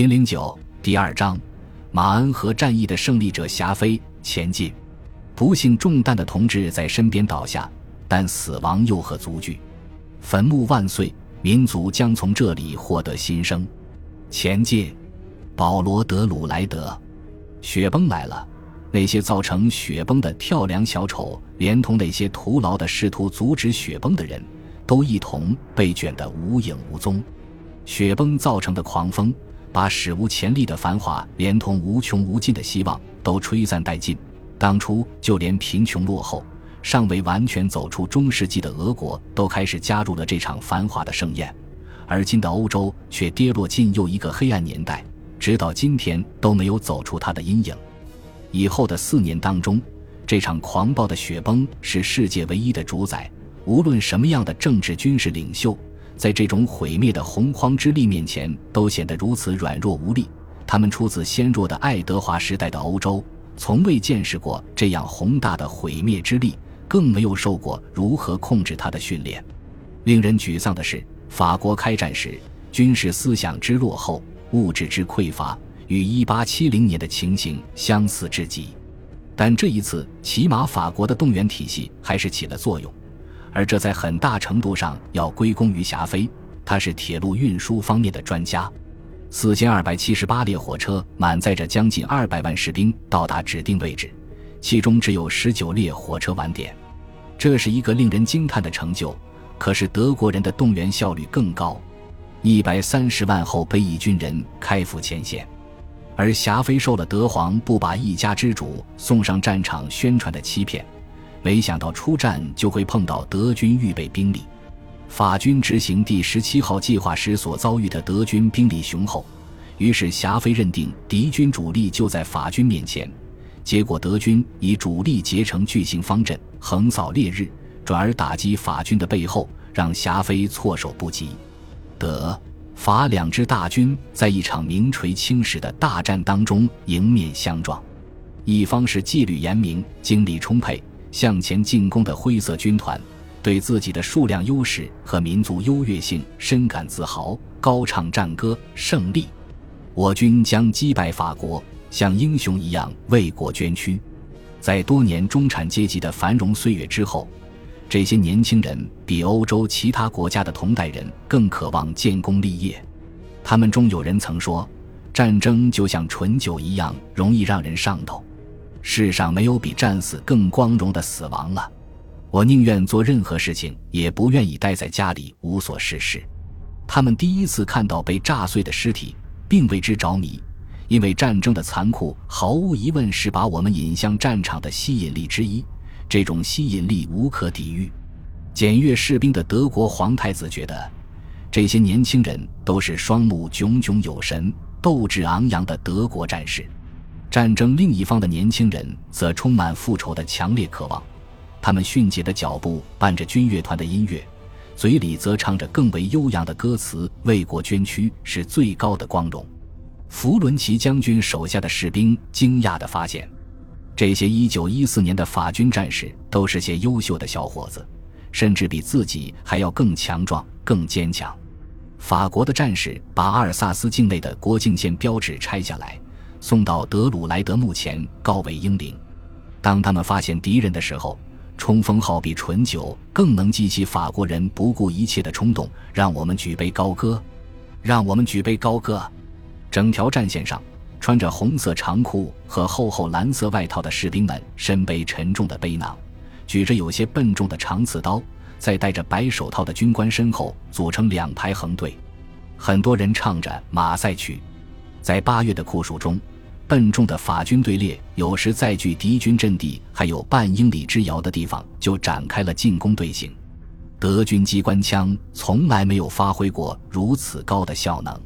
零零九第二章，马恩河战役的胜利者霞飞前进。不幸中弹的同志在身边倒下，但死亡又何足惧？坟墓万岁，民族将从这里获得新生。前进，保罗·德鲁莱德。雪崩来了，那些造成雪崩的跳梁小丑，连同那些徒劳的试图阻止雪崩的人，都一同被卷得无影无踪。雪崩造成的狂风。把史无前例的繁华，连同无穷无尽的希望，都吹散殆尽。当初，就连贫穷落后、尚未完全走出中世纪的俄国，都开始加入了这场繁华的盛宴。而今的欧洲，却跌落进又一个黑暗年代，直到今天都没有走出它的阴影。以后的四年当中，这场狂暴的雪崩是世界唯一的主宰。无论什么样的政治军事领袖。在这种毁灭的洪荒之力面前，都显得如此软弱无力。他们出自纤弱的爱德华时代的欧洲，从未见识过这样宏大的毁灭之力，更没有受过如何控制它的训练。令人沮丧的是，法国开战时军事思想之落后，物质之匮乏，与1870年的情形相似至极。但这一次，起码法国的动员体系还是起了作用。而这在很大程度上要归功于霞飞，他是铁路运输方面的专家。四千二百七十八列火车满载着将近二百万士兵到达指定位置，其中只有十九列火车晚点，这是一个令人惊叹的成就。可是德国人的动员效率更高，一百三十万后备役军人开赴前线，而霞飞受了德皇不把一家之主送上战场宣传的欺骗。没想到出战就会碰到德军预备兵力，法军执行第十七号计划时所遭遇的德军兵力雄厚，于是霞飞认定敌军主力就在法军面前，结果德军以主力结成巨型方阵横扫烈日，转而打击法军的背后，让霞飞措手不及。德法两支大军在一场名垂青史的大战当中迎面相撞，一方是纪律严明、精力充沛。向前进攻的灰色军团，对自己的数量优势和民族优越性深感自豪，高唱战歌：“胜利！我军将击败法国，像英雄一样为国捐躯。”在多年中产阶级的繁荣岁月之后，这些年轻人比欧洲其他国家的同代人更渴望建功立业。他们中有人曾说：“战争就像醇酒一样，容易让人上头。”世上没有比战死更光荣的死亡了，我宁愿做任何事情，也不愿意待在家里无所事事。他们第一次看到被炸碎的尸体，并为之着迷，因为战争的残酷毫无疑问是把我们引向战场的吸引力之一，这种吸引力无可抵御。检阅士兵的德国皇太子觉得，这些年轻人都是双目炯炯有神、斗志昂扬的德国战士。战争另一方的年轻人则充满复仇的强烈渴望，他们迅捷的脚步伴着军乐团的音乐，嘴里则唱着更为悠扬的歌词：“为国捐躯是最高的光荣。”弗伦奇将军手下的士兵惊讶地发现，这些1914年的法军战士都是些优秀的小伙子，甚至比自己还要更强壮、更坚强。法国的战士把阿尔萨斯境内的国境线标志拆下来。送到德鲁莱德墓前告慰英灵。当他们发现敌人的时候，冲锋号比醇酒更能激起法国人不顾一切的冲动。让我们举杯高歌，让我们举杯高歌。整条战线上，穿着红色长裤和厚厚蓝色外套的士兵们身背沉重的背囊，举着有些笨重的长刺刀，在戴着白手套的军官身后组成两排横队。很多人唱着马赛曲。在八月的酷暑中，笨重的法军队列有时在距敌军阵地还有半英里之遥的地方就展开了进攻队形。德军机关枪从来没有发挥过如此高的效能，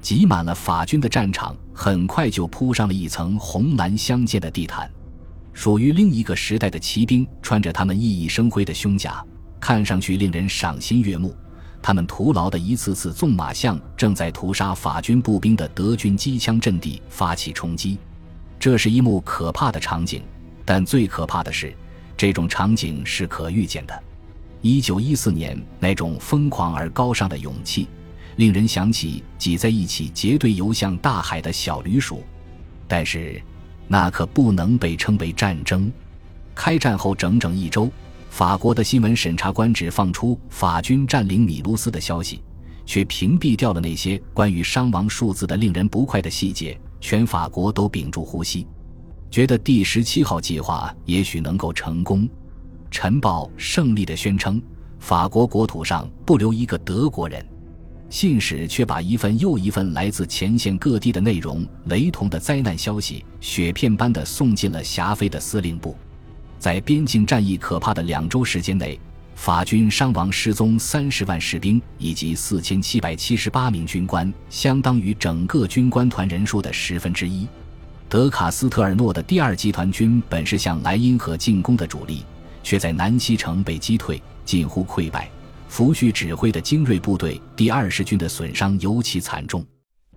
挤满了法军的战场，很快就铺上了一层红蓝相间的地毯。属于另一个时代的骑兵穿着他们熠熠生辉的胸甲，看上去令人赏心悦目。他们徒劳的一次次纵马向正在屠杀法军步兵的德军机枪阵地发起冲击，这是一幕可怕的场景。但最可怕的是，这种场景是可预见的。一九一四年那种疯狂而高尚的勇气，令人想起挤在一起结队游向大海的小旅鼠。但是，那可不能被称为战争。开战后整整一周，法国的新闻审查官只放出法军占领米卢斯的消息，却屏蔽掉了那些关于伤亡数字的令人不快的细节。全法国都屏住呼吸，觉得第十七号计划也许能够成功。晨报胜利的宣称，法国国土上不留一个德国人。信使却把一份又一份来自前线各地的内容雷同的灾难消息，雪片般的送进了霞飞的司令部。在边境战役可怕的两周时间内，法军伤亡失踪三十万士兵以及四千七百七十八名军官，相当于整个军官团人数的十分之一。德卡斯特尔诺的第二集团军本是向莱茵河进攻的主力，却在南西城被击退，近乎溃败。福煦指挥的精锐部队第二十军的损伤尤其惨重，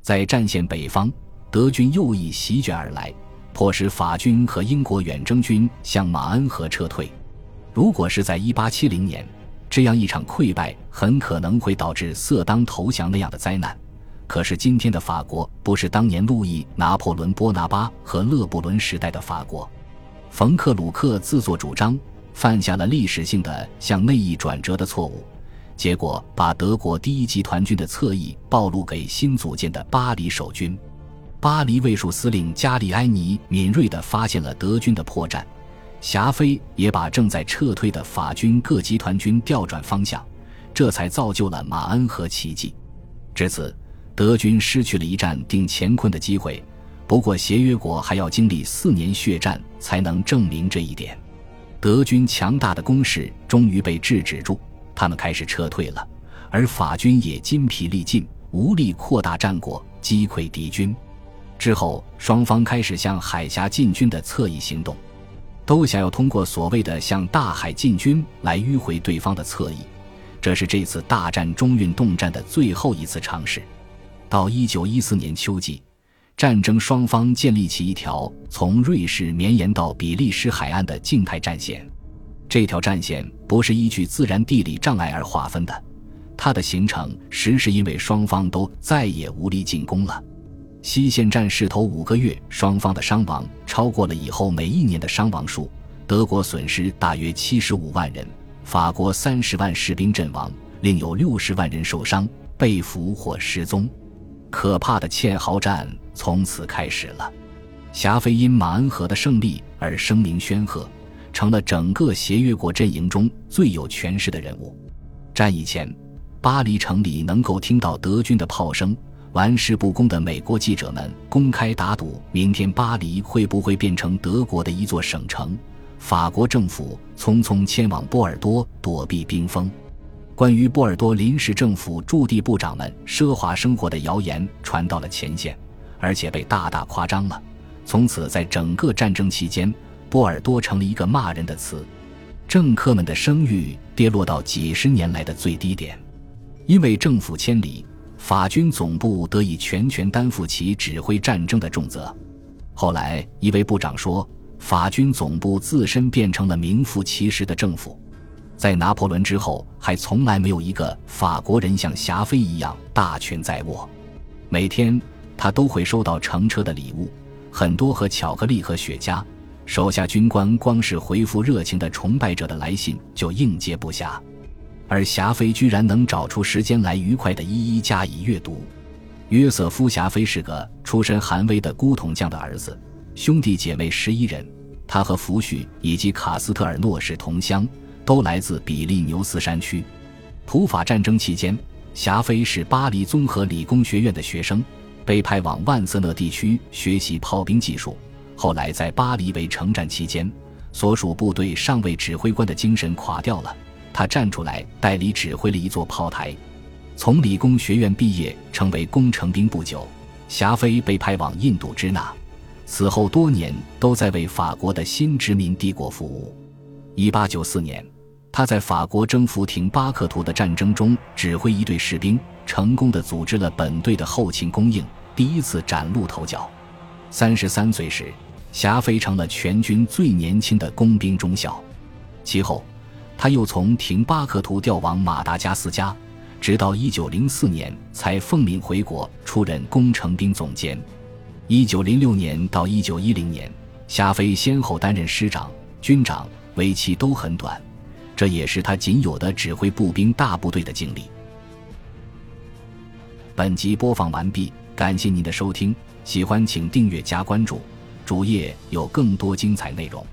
在战线北方，德军右翼席卷而来，迫使法军和英国远征军向马恩河撤退。如果是在一八七零年，这样一场溃败很可能会导致色当投降那样的灾难。可是今天的法国不是当年路易、拿破仑、波拿巴和勒布伦时代的法国。冯克鲁克自作主张，犯下了历史性的向内翼转折的错误。结果把德国第一集团军的侧翼暴露给新组建的巴黎守军。巴黎卫戍司令加里埃尼敏锐地发现了德军的破绽，霞飞也把正在撤退的法军各集团军调转方向，这才造就了马恩河奇迹。至此，德军失去了一战定乾坤的机会。不过，协约国还要经历四年血战才能证明这一点。德军强大的攻势终于被制止住。他们开始撤退了，而法军也筋疲力尽，无力扩大战果，击溃敌军。之后，双方开始向海峡进军的侧翼行动，都想要通过所谓的向大海进军来迂回对方的侧翼。这是这次大战中运动战的最后一次尝试。到一九一四年秋季，战争双方建立起一条从瑞士绵延到比利时海岸的静态战线。这条战线不是依据自然地理障碍而划分的，它的形成实是因为双方都再也无力进攻了。西线战事头五个月，双方的伤亡超过了以后每一年的伤亡数。德国损失大约七十五万人，法国三十万士兵阵亡，另有六十万人受伤、被俘或失踪。可怕的堑壕战从此开始了。霞飞因马恩河的胜利而声名显赫。成了整个协约国阵营中最有权势的人物。战役前，巴黎城里能够听到德军的炮声。玩世不恭的美国记者们公开打赌，明天巴黎会不会变成德国的一座省城。法国政府匆匆迁往波尔多躲避冰封。关于波尔多临时政府驻地部长们奢华生活的谣言传到了前线，而且被大大夸张了。从此，在整个战争期间，波尔多成了一个骂人的词，政客们的声誉跌落到几十年来的最低点。因为政府迁离，法军总部得以全权担负起指挥战争的重责。后来，一位部长说，法军总部自身变成了名副其实的政府。在拿破仑之后，还从来没有一个法国人像霞飞一样大权在握。每天，他都会收到乘车的礼物，很多盒巧克力和雪茄。手下军官光是回复热情的崇拜者的来信就应接不暇，而霞飞居然能找出时间来愉快的一一加以阅读。约瑟夫·霞飞是个出身寒微的孤统匠的儿子，兄弟姐妹十一人，他和福煦以及卡斯特尔诺是同乡，都来自比利牛斯山区。普法战争期间，霞飞是巴黎综合理工学院的学生，被派往万瑟讷地区学习炮兵技术。后来在巴黎围城战期间，所属部队上尉指挥官的精神垮掉了，他站出来代理指挥了一座炮台。从理工学院毕业，成为工程兵不久，霞飞被派往印度支那，此后多年都在为法国的新殖民帝国服务。一八九四年，他在法国征服廷巴克图的战争中指挥一队士兵，成功的组织了本队的后勤供应，第一次崭露头角。三十三岁时。霞飞成了全军最年轻的工兵中校，其后，他又从廷巴克图调往马达加斯加，直到一九零四年才奉命回国，出任工程兵总监。一九零六年到一九一零年，夏飞先后担任师长、军长，为期都很短，这也是他仅有的指挥步兵大部队的经历。本集播放完毕，感谢您的收听，喜欢请订阅加关注，主页有更多精彩内容。